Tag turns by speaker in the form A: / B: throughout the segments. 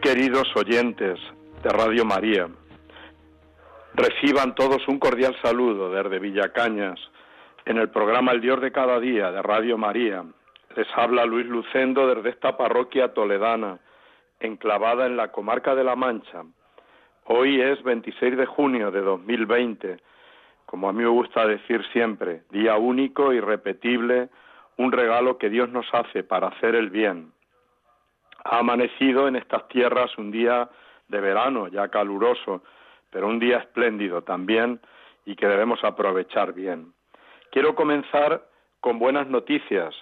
A: Queridos oyentes de Radio María, reciban todos un cordial saludo desde Villacañas en el programa El Dios de cada día de Radio María. Les habla Luis Lucendo desde esta parroquia toledana, enclavada en la comarca de La Mancha. Hoy es 26 de junio de 2020, como a mí me gusta decir siempre, día único, irrepetible, un regalo que Dios nos hace para hacer el bien ha amanecido en estas tierras un día de verano, ya caluroso, pero un día espléndido también y que debemos aprovechar bien. Quiero comenzar con buenas noticias.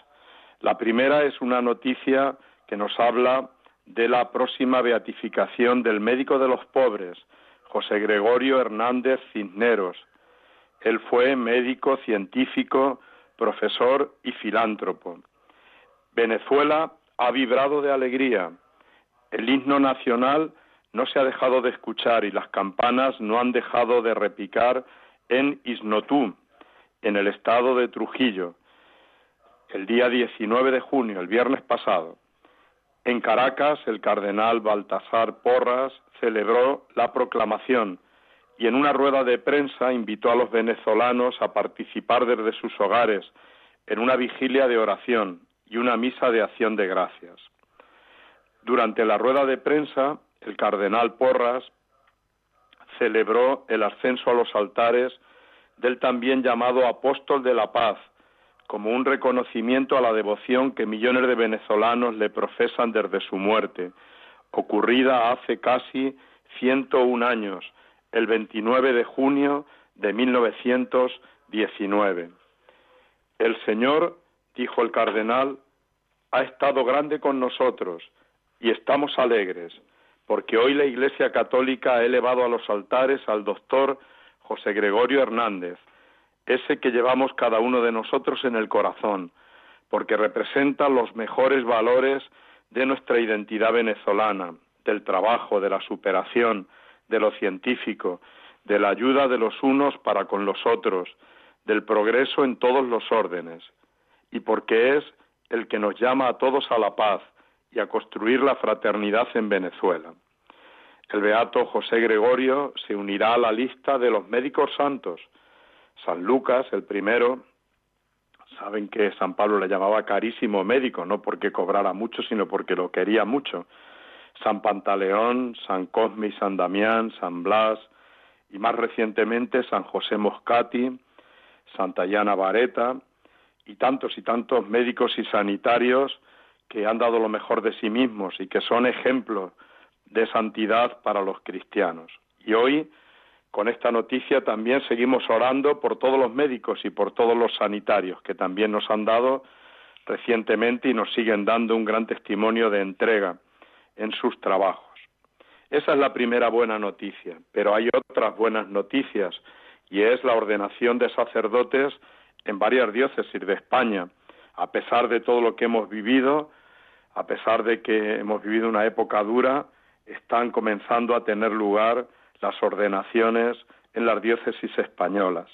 A: La primera es una noticia que nos habla de la próxima beatificación del médico de los pobres, José Gregorio Hernández Cisneros. Él fue médico, científico, profesor y filántropo. Venezuela ha vibrado de alegría. El himno nacional no se ha dejado de escuchar y las campanas no han dejado de repicar en Isnotú, en el estado de Trujillo, el día 19 de junio, el viernes pasado. En Caracas, el cardenal Baltasar Porras celebró la proclamación y en una rueda de prensa invitó a los venezolanos a participar desde sus hogares en una vigilia de oración y una misa de acción de gracias. Durante la rueda de prensa, el cardenal Porras celebró el ascenso a los altares del también llamado apóstol de la paz, como un reconocimiento a la devoción que millones de venezolanos le profesan desde su muerte, ocurrida hace casi 101 años, el 29 de junio de 1919. El Señor dijo el cardenal, ha estado grande con nosotros y estamos alegres, porque hoy la Iglesia Católica ha elevado a los altares al doctor José Gregorio Hernández, ese que llevamos cada uno de nosotros en el corazón, porque representa los mejores valores de nuestra identidad venezolana, del trabajo, de la superación, de lo científico, de la ayuda de los unos para con los otros, del progreso en todos los órdenes y porque es el que nos llama a todos a la paz y a construir la fraternidad en Venezuela. El beato José Gregorio se unirá a la lista de los médicos santos. San Lucas, el primero, saben que San Pablo le llamaba carísimo médico, no porque cobrara mucho, sino porque lo quería mucho. San Pantaleón, San Cosme y San Damián, San Blas, y más recientemente San José Moscati, Santa Llana Vareta, y tantos y tantos médicos y sanitarios que han dado lo mejor de sí mismos y que son ejemplos de santidad para los cristianos. Y hoy, con esta noticia, también seguimos orando por todos los médicos y por todos los sanitarios que también nos han dado recientemente y nos siguen dando un gran testimonio de entrega en sus trabajos. Esa es la primera buena noticia, pero hay otras buenas noticias y es la ordenación de sacerdotes en varias diócesis de España, a pesar de todo lo que hemos vivido, a pesar de que hemos vivido una época dura, están comenzando a tener lugar las ordenaciones en las diócesis españolas.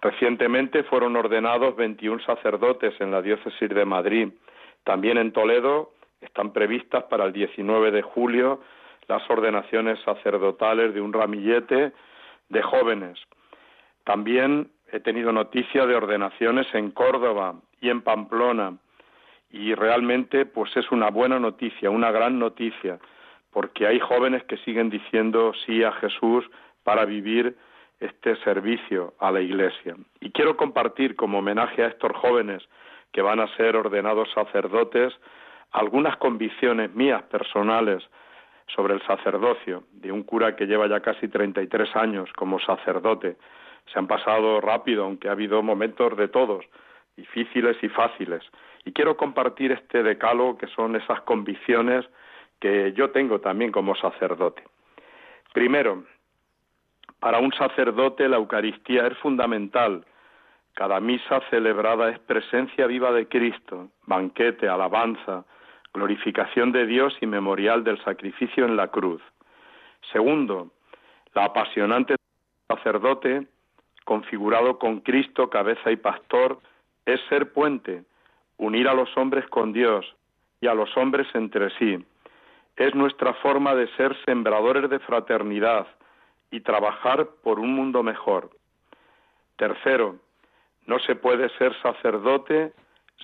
A: Recientemente fueron ordenados 21 sacerdotes en la diócesis de Madrid. También en Toledo están previstas para el 19 de julio las ordenaciones sacerdotales de un ramillete de jóvenes. También he tenido noticia de ordenaciones en Córdoba y en Pamplona y realmente pues es una buena noticia, una gran noticia, porque hay jóvenes que siguen diciendo sí a Jesús para vivir este servicio a la Iglesia. Y quiero compartir como homenaje a estos jóvenes que van a ser ordenados sacerdotes algunas convicciones mías personales sobre el sacerdocio, de un cura que lleva ya casi 33 años como sacerdote, se han pasado rápido, aunque ha habido momentos de todos, difíciles y fáciles. Y quiero compartir este decálogo que son esas convicciones que yo tengo también como sacerdote. Primero, para un sacerdote la Eucaristía es fundamental. Cada misa celebrada es presencia viva de Cristo, banquete, alabanza, glorificación de Dios y memorial del sacrificio en la cruz. Segundo, la apasionante sacerdote, configurado con Cristo, cabeza y pastor, es ser puente, unir a los hombres con Dios y a los hombres entre sí. Es nuestra forma de ser sembradores de fraternidad y trabajar por un mundo mejor. Tercero, no se puede ser sacerdote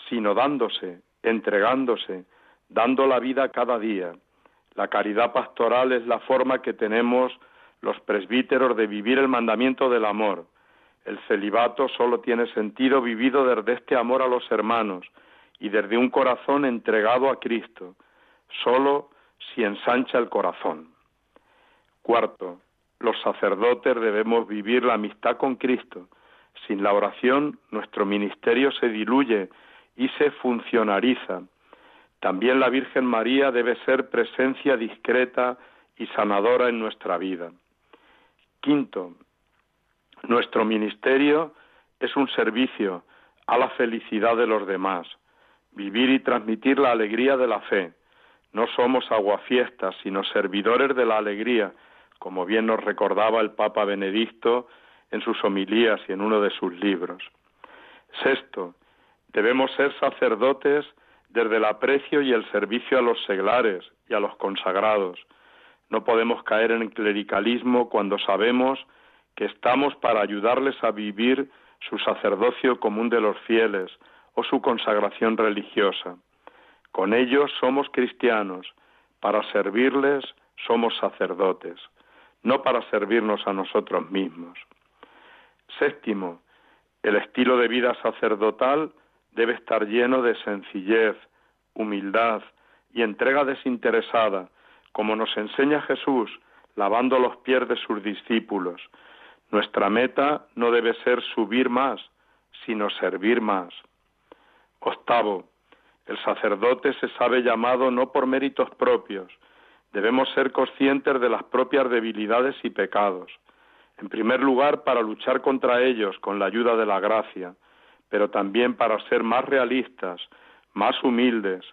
A: sino dándose, entregándose, dando la vida cada día. La caridad pastoral es la forma que tenemos los presbíteros de vivir el mandamiento del amor. El celibato solo tiene sentido vivido desde este amor a los hermanos y desde un corazón entregado a Cristo, solo si ensancha el corazón. Cuarto, los sacerdotes debemos vivir la amistad con Cristo. Sin la oración nuestro ministerio se diluye y se funcionariza. También la Virgen María debe ser presencia discreta y sanadora en nuestra vida. Quinto, nuestro ministerio es un servicio a la felicidad de los demás, vivir y transmitir la alegría de la fe. No somos aguafiestas, sino servidores de la alegría, como bien nos recordaba el Papa Benedicto en sus homilías y en uno de sus libros. Sexto, debemos ser sacerdotes desde el aprecio y el servicio a los seglares y a los consagrados. No podemos caer en clericalismo cuando sabemos que estamos para ayudarles a vivir su sacerdocio común de los fieles o su consagración religiosa. Con ellos somos cristianos, para servirles somos sacerdotes, no para servirnos a nosotros mismos. Séptimo, el estilo de vida sacerdotal debe estar lleno de sencillez, humildad y entrega desinteresada, como nos enseña Jesús, lavando los pies de sus discípulos. Nuestra meta no debe ser subir más, sino servir más. Octavo, el sacerdote se sabe llamado no por méritos propios, debemos ser conscientes de las propias debilidades y pecados. En primer lugar, para luchar contra ellos con la ayuda de la gracia, pero también para ser más realistas, más humildes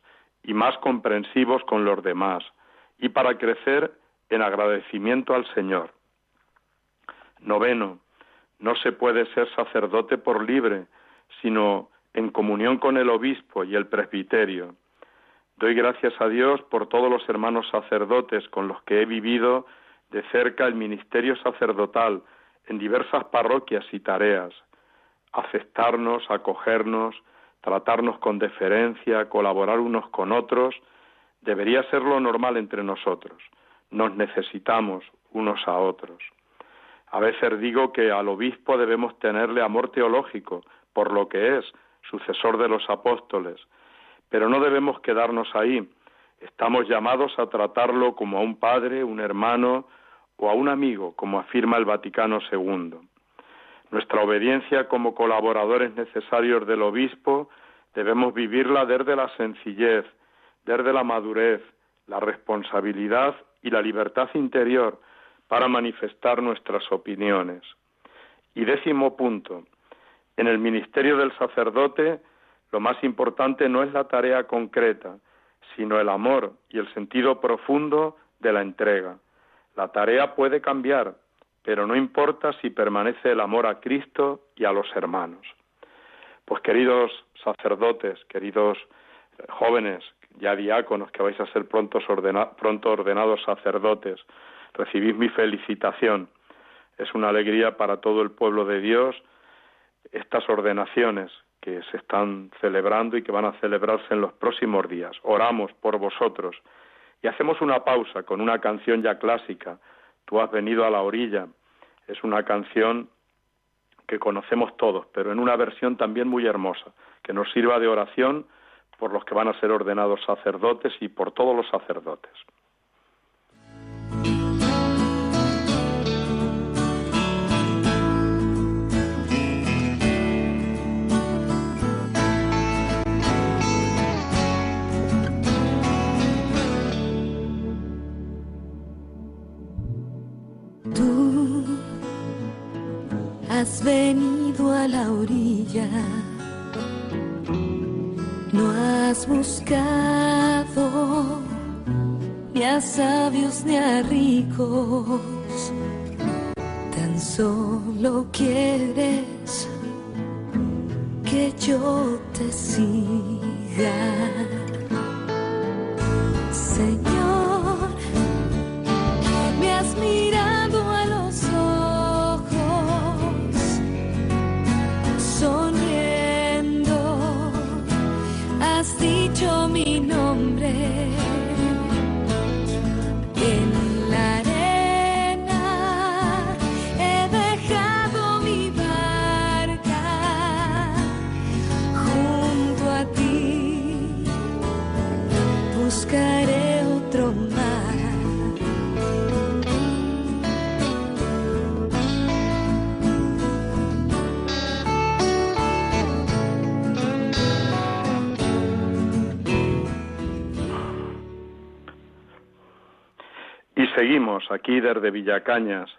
A: y más comprensivos con los demás, y para crecer en agradecimiento al Señor. Noveno, no se puede ser sacerdote por libre, sino en comunión con el obispo y el presbiterio. Doy gracias a Dios por todos los hermanos sacerdotes con los que he vivido de cerca el ministerio sacerdotal en diversas parroquias y tareas. Aceptarnos, acogernos, tratarnos con deferencia, colaborar unos con otros, debería ser lo normal entre nosotros. Nos necesitamos unos a otros. A veces digo que al obispo debemos tenerle amor teológico por lo que es sucesor de los apóstoles, pero no debemos quedarnos ahí. Estamos llamados a tratarlo como a un padre, un hermano o a un amigo, como afirma el Vaticano II. Nuestra obediencia como colaboradores necesarios del obispo debemos vivirla desde la sencillez, desde la madurez, la responsabilidad y la libertad interior para manifestar nuestras opiniones. Y décimo punto, en el ministerio del sacerdote lo más importante no es la tarea concreta, sino el amor y el sentido profundo de la entrega. La tarea puede cambiar, pero no importa si permanece el amor a Cristo y a los hermanos. Pues queridos sacerdotes, queridos jóvenes, ya diáconos que vais a ser pronto, pronto ordenados sacerdotes, recibid mi felicitación. Es una alegría para todo el pueblo de Dios estas ordenaciones que se están celebrando y que van a celebrarse en los próximos días. Oramos por vosotros y hacemos una pausa con una canción ya clásica, Tú has venido a la orilla. Es una canción que conocemos todos, pero en una versión también muy hermosa, que nos sirva de oración por los que van a ser ordenados sacerdotes y por todos los sacerdotes.
B: Has venido a la orilla, no has buscado ni a sabios ni a ricos, tan solo quieres que yo te siga. Señor,
A: seguimos aquí desde Villacañas,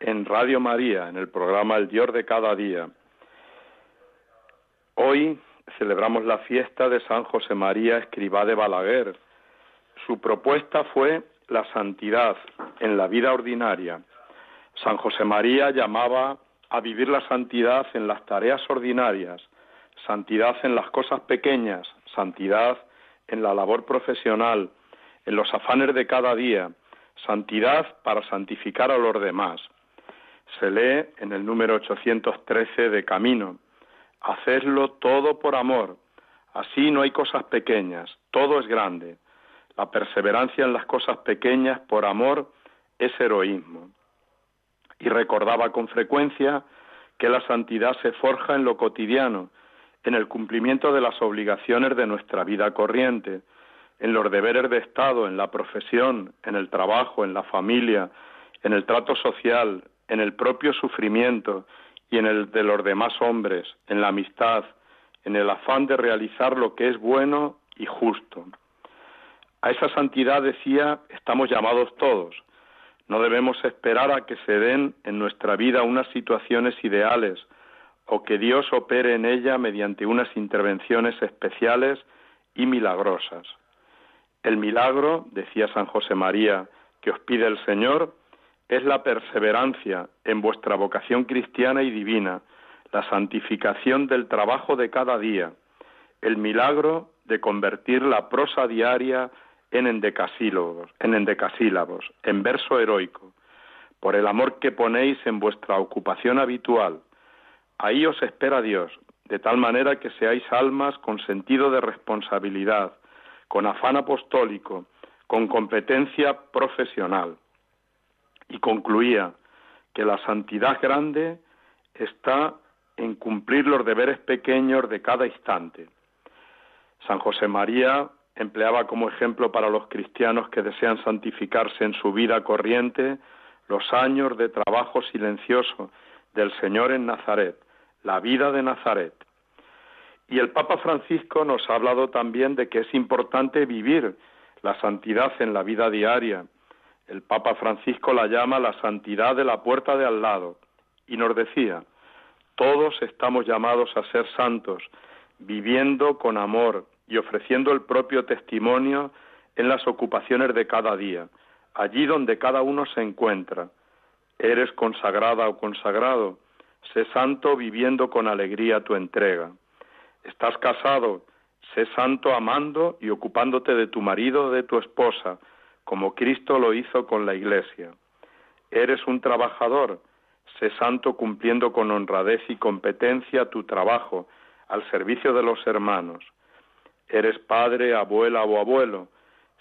A: en Radio María, en el programa El Dios de cada día. Hoy celebramos la fiesta de San José María Escribá de Balaguer. Su propuesta fue la santidad en la vida ordinaria. San José María llamaba a vivir la santidad en las tareas ordinarias, santidad en las cosas pequeñas, santidad en la labor profesional, en los afanes de cada día, santidad para santificar a los demás. Se lee en el número 813 de Camino, hacerlo todo por amor, así no hay cosas pequeñas, todo es grande. La perseverancia en las cosas pequeñas por amor es heroísmo. Y recordaba con frecuencia que la santidad se forja en lo cotidiano, en el cumplimiento de las obligaciones de nuestra vida corriente, en los deberes de Estado, en la profesión, en el trabajo, en la familia, en el trato social, en el propio sufrimiento y en el de los demás hombres, en la amistad, en el afán de realizar lo que es bueno y justo. A esa santidad, decía, estamos llamados todos. No debemos esperar a que se den en nuestra vida unas situaciones ideales o que Dios opere en ella mediante unas intervenciones especiales y milagrosas. El milagro, decía San José María, que os pide el Señor, es la perseverancia en vuestra vocación cristiana y divina, la santificación del trabajo de cada día, el milagro de convertir la prosa diaria en endecasílabos, en endecasílabos, en verso heroico, por el amor que ponéis en vuestra ocupación habitual. Ahí os espera Dios, de tal manera que seáis almas con sentido de responsabilidad, con afán apostólico, con competencia profesional. Y concluía que la santidad grande está en cumplir los deberes pequeños de cada instante. San José María empleaba como ejemplo para los cristianos que desean santificarse en su vida corriente los años de trabajo silencioso del Señor en Nazaret, la vida de Nazaret. Y el Papa Francisco nos ha hablado también de que es importante vivir la santidad en la vida diaria. El Papa Francisco la llama la santidad de la puerta de al lado y nos decía, todos estamos llamados a ser santos, viviendo con amor y ofreciendo el propio testimonio en las ocupaciones de cada día, allí donde cada uno se encuentra. Eres consagrada o consagrado, sé santo viviendo con alegría tu entrega. Estás casado, sé santo amando y ocupándote de tu marido o de tu esposa, como Cristo lo hizo con la Iglesia. Eres un trabajador, sé santo cumpliendo con honradez y competencia tu trabajo al servicio de los hermanos. Eres padre, abuela o abuelo,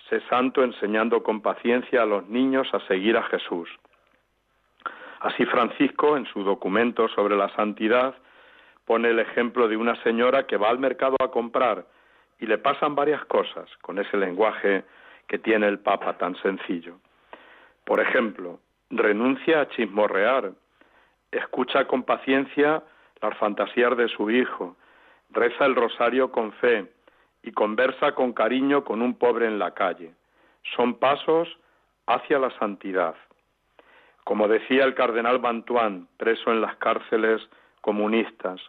A: sé santo enseñando con paciencia a los niños a seguir a Jesús. Así Francisco, en su documento sobre la santidad, pone el ejemplo de una señora que va al mercado a comprar y le pasan varias cosas con ese lenguaje que tiene el Papa tan sencillo. Por ejemplo, renuncia a chismorrear, escucha con paciencia las fantasías de su hijo, reza el rosario con fe y conversa con cariño con un pobre en la calle. Son pasos hacia la santidad. Como decía el cardenal Bantuán, preso en las cárceles comunistas,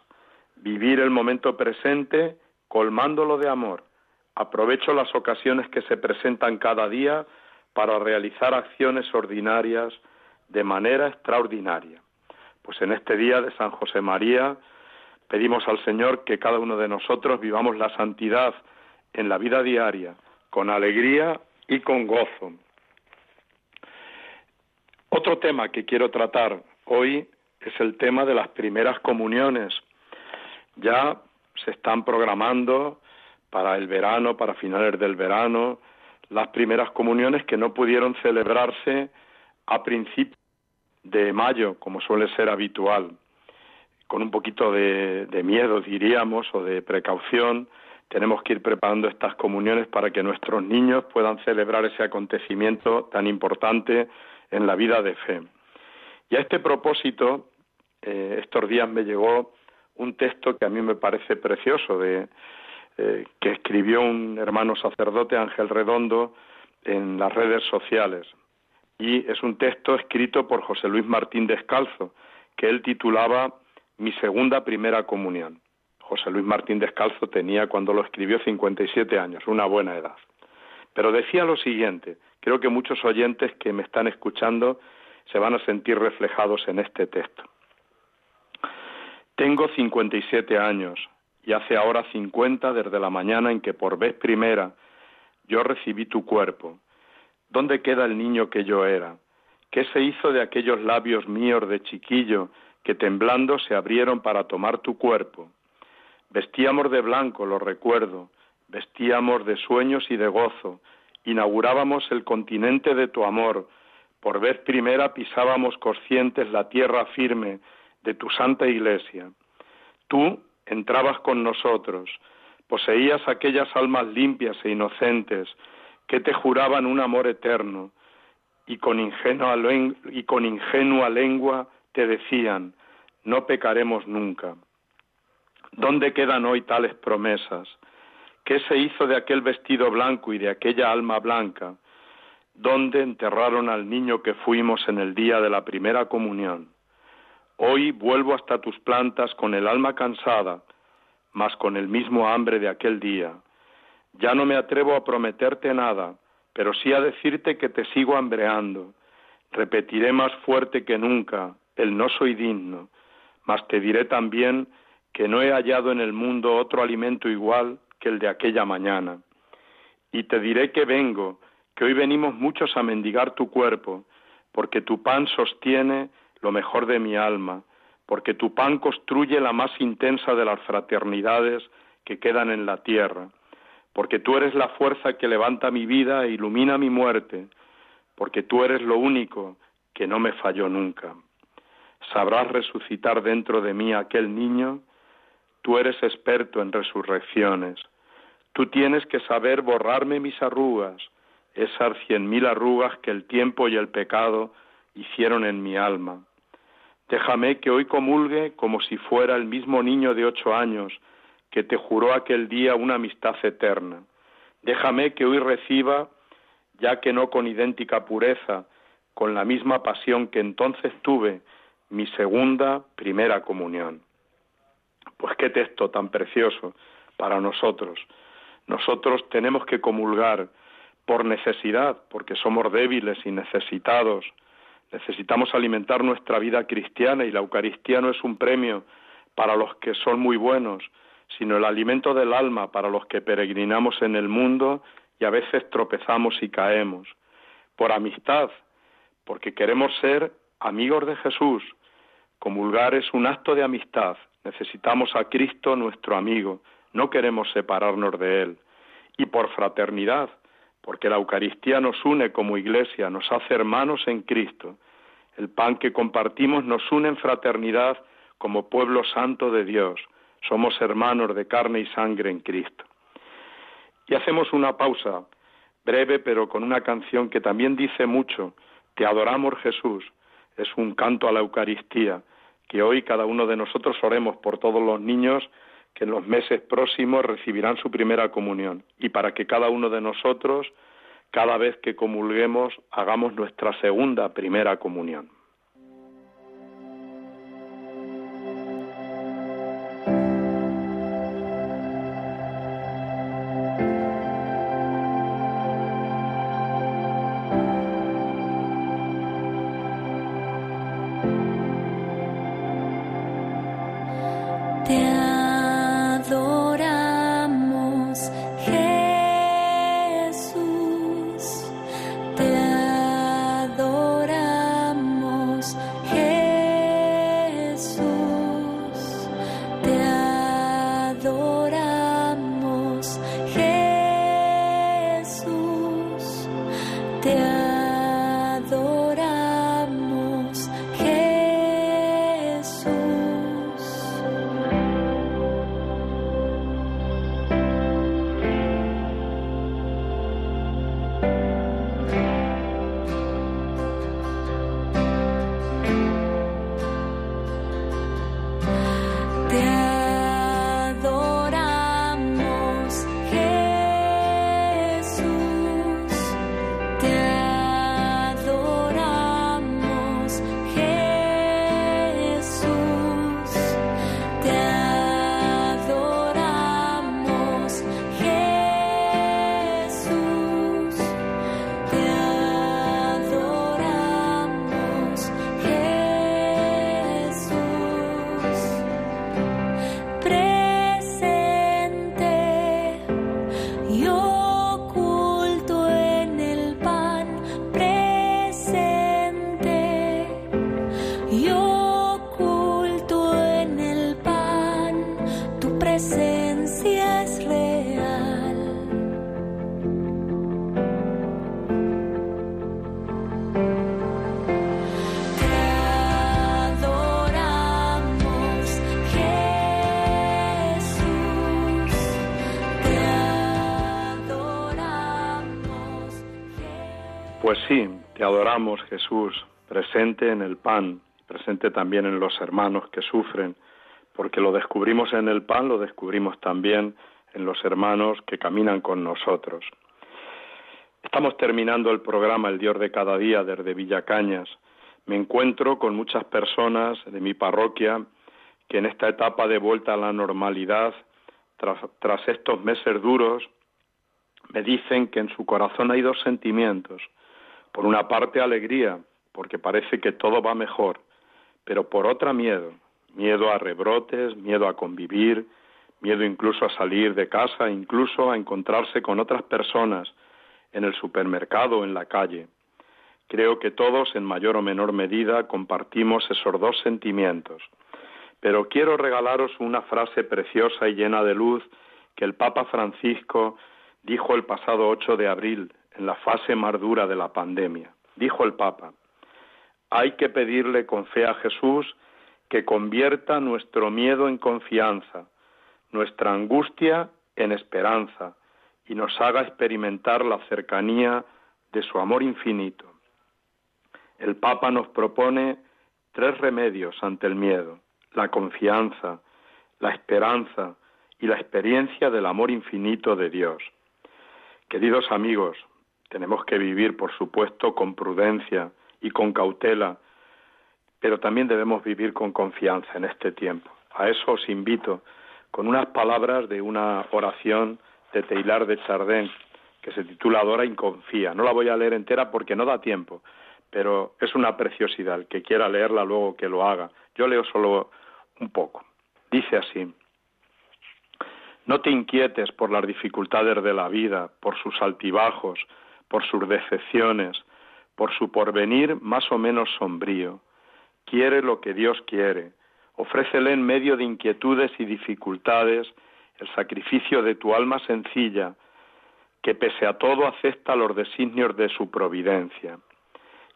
A: vivir el momento presente colmándolo de amor. Aprovecho las ocasiones que se presentan cada día para realizar acciones ordinarias de manera extraordinaria. Pues en este día de San José María pedimos al Señor que cada uno de nosotros vivamos la santidad en la vida diaria, con alegría y con gozo. Otro tema que quiero tratar hoy es el tema de las primeras comuniones. Ya se están programando para el verano, para finales del verano, las primeras comuniones que no pudieron celebrarse a principios de mayo, como suele ser habitual, con un poquito de, miedo, diríamos, o de precaución, tenemos que ir preparando estas comuniones para que nuestros niños puedan celebrar ese acontecimiento tan importante en la vida de fe. Y a este propósito, eh, estos días me llegó un texto que a mí me parece precioso, de, eh, que escribió un hermano sacerdote, Ángel Redondo, en las redes sociales. Y es un texto escrito por José Luis Martín Descalzo, que él titulaba Mi segunda primera comunión. José Luis Martín Descalzo tenía cuando lo escribió 57 años, una buena edad. Pero decía lo siguiente, creo que muchos oyentes que me están escuchando se van a sentir reflejados en este texto. Tengo 57 años y hace ahora 50 desde la mañana en que por vez primera yo recibí tu cuerpo. ¿Dónde queda el niño que yo era? ¿Qué se hizo de aquellos labios míos de chiquillo que temblando se abrieron para tomar tu cuerpo? Vestíamos de blanco, lo recuerdo, vestíamos de sueños y de gozo, inaugurábamos el continente de tu amor, por vez primera pisábamos conscientes la tierra firme de tu santa iglesia. Tú entrabas con nosotros, poseías aquellas almas limpias e inocentes que te juraban un amor eterno, y con ingenua, y con ingenua lengua te decían, no pecaremos nunca. ¿Dónde quedan hoy tales promesas? ¿Qué se hizo de aquel vestido blanco y de aquella alma blanca? ¿Dónde enterraron al niño que fuimos en el día de la primera comunión? Hoy vuelvo hasta tus plantas con el alma cansada, mas con el mismo hambre de aquel día. Ya no me atrevo a prometerte nada, pero sí a decirte que te sigo hambreando. Repetiré más fuerte que nunca el no soy digno, mas te diré también que no he hallado en el mundo otro alimento igual que el de aquella mañana. Y te diré que vengo, que hoy venimos muchos a mendigar tu cuerpo, porque tu pan sostiene lo mejor de mi alma, porque tu pan construye la más intensa de las fraternidades que quedan en la tierra, porque tú eres la fuerza que levanta mi vida e ilumina mi muerte, porque tú eres lo único que no me falló nunca. Sabrás resucitar dentro de mí aquel niño Tú eres experto en resurrecciones. Tú tienes que saber borrarme mis arrugas, esas cien mil arrugas que el tiempo y el pecado hicieron en mi alma. Déjame que hoy comulgue como si fuera el mismo niño de ocho años que te juró aquel día una amistad eterna. Déjame que hoy reciba, ya que no con idéntica pureza, con la misma pasión que entonces tuve, mi segunda primera comunión. Pues qué texto tan precioso para nosotros. Nosotros tenemos que comulgar por necesidad, porque somos débiles y necesitados. Necesitamos alimentar nuestra vida cristiana y la Eucaristía no es un premio para los que son muy buenos, sino el alimento del alma para los que peregrinamos en el mundo y a veces tropezamos y caemos. Por amistad, porque queremos ser amigos de Jesús. Comulgar es un acto de amistad, Necesitamos a Cristo nuestro amigo, no queremos separarnos de Él. Y por fraternidad, porque la Eucaristía nos une como iglesia, nos hace hermanos en Cristo. El pan que compartimos nos une en fraternidad como pueblo santo de Dios. Somos hermanos de carne y sangre en Cristo. Y hacemos una pausa breve, pero con una canción que también dice mucho. Te adoramos Jesús. Es un canto a la Eucaristía que hoy cada uno de nosotros oremos por todos los niños que en los meses próximos recibirán su primera comunión y para que cada uno de nosotros, cada vez que comulguemos, hagamos nuestra segunda primera comunión.
B: Te adoramos Jesús, presente en el pan, presente
A: también en los hermanos que sufren, porque lo descubrimos en el pan, lo descubrimos también en los hermanos que caminan con nosotros. Estamos terminando el programa El Dios de cada día desde Villacañas. Me encuentro con muchas personas de mi parroquia que en esta etapa de vuelta a la normalidad, tras, tras estos meses duros, me dicen que en su corazón hay dos sentimientos. Por una parte alegría, porque parece que todo va mejor, pero por otra miedo, miedo a rebrotes, miedo a convivir, miedo incluso a salir de casa, incluso a encontrarse con otras personas en el supermercado en la calle. Creo que todos, en mayor o menor medida, compartimos esos dos sentimientos. Pero quiero regalaros una frase preciosa y llena de luz que el Papa Francisco dijo el pasado 8 de abril, en la fase más dura de la pandemia. Dijo el Papa, hay que pedirle con fe a Jesús que convierta nuestro miedo en confianza, nuestra angustia en esperanza y nos haga experimentar la cercanía de su amor infinito. El Papa nos propone tres remedios ante el miedo, la confianza, la esperanza y la experiencia del amor infinito de Dios. Queridos amigos, tenemos que vivir, por supuesto, con prudencia y con cautela, pero también debemos vivir con confianza en este tiempo. A eso os invito con unas palabras de una oración de Teilar de Chardin que se titula Adora y confía. No la voy a leer entera porque no da tiempo, pero es una preciosidad. El que quiera leerla luego que lo haga. Yo leo solo un poco. Dice así, no te inquietes por las dificultades de la vida, por sus altibajos, por sus decepciones, por su porvenir más o menos sombrío. Quiere lo que Dios quiere. Ofrécele en medio de inquietudes y dificultades el sacrificio de tu alma sencilla, que pese a todo acepta los designios de su providencia.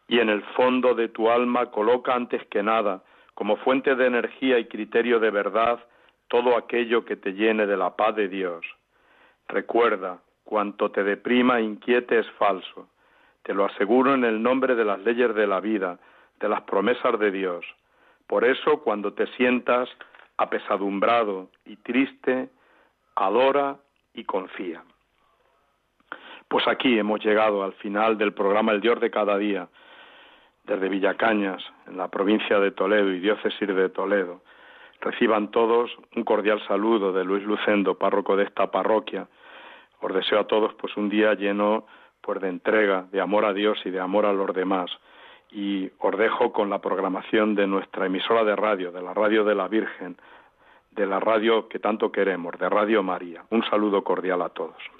A: Y en el fondo de tu alma coloca antes que nada, como fuente de energía y criterio de verdad, todo aquello que te llene de la paz de Dios. Recuerda, cuanto te deprima inquiete es falso. Te lo aseguro en el nombre de las leyes de la vida, de las promesas de Dios. Por eso, cuando te sientas apesadumbrado y triste, adora y confía. Pues aquí hemos llegado al final del programa El Dios de cada día, desde Villacañas, en la provincia de Toledo y diócesis de Toledo. Reciban todos un cordial saludo de Luis Lucendo, párroco de esta parroquia. Os deseo a todos pues un día lleno pues de entrega, de amor a Dios y de amor a los demás. Y os dejo con la programación de nuestra emisora de radio, de la radio de la Virgen, de la radio que tanto queremos, de Radio María. Un saludo cordial a todos.